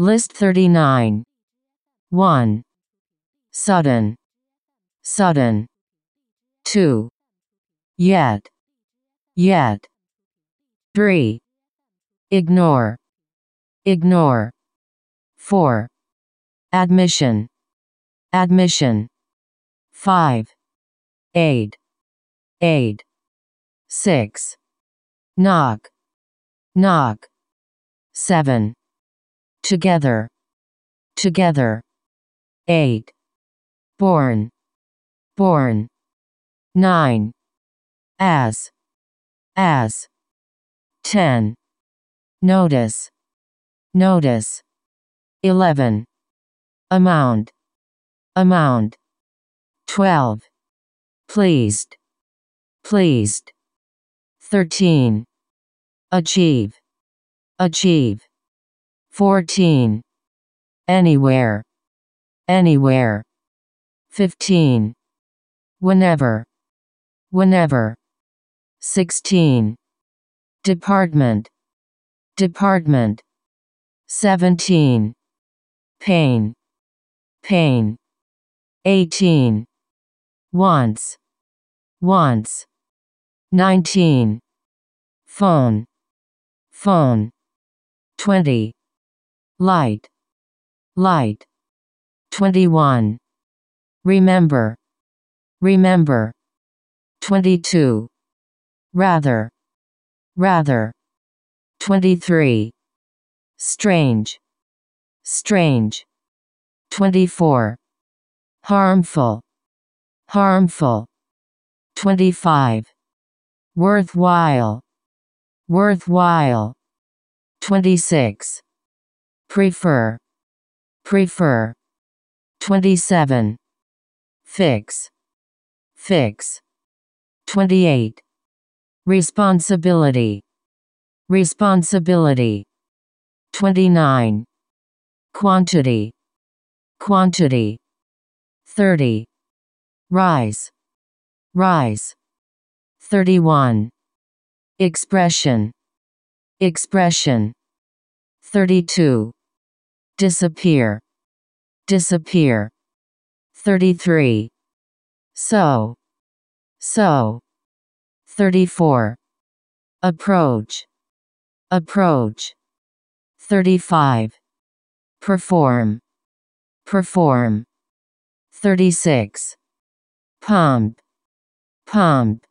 List 39. 1. Sudden. Sudden. 2. Yet. Yet. 3. Ignore. Ignore. 4. Admission. Admission. 5. Aid. Aid. 6. Knock. Knock. 7. Together. Together. 8. Born. Born. 9. As. As. 10. Notice. Notice. 11. Amount. Amount. 12. Pleased. Pleased. 13. Achieve. Achieve. 14. Anywhere. Anywhere. 15. Whenever. Whenever. 16. Department. Department. 17. Pain. Pain. 18. Once. Once. 19. Phone. Phone. 20. Light. Light. 21. Remember. Remember. 22. Rather. Rather. 23. Strange. Strange. 24. Harmful. Harmful. 25. Worthwhile. Worthwhile. 26. Prefer. Prefer. 27. Fix. Fix. 28. Responsibility. Responsibility. 29. Quantity. Quantity. 30. Rise. Rise. 31. Expression. Expression. 32. Disappear. Disappear. 33. So. So. 34. Approach. Approach. 35. Perform. Perform. 36. Pump. Pump.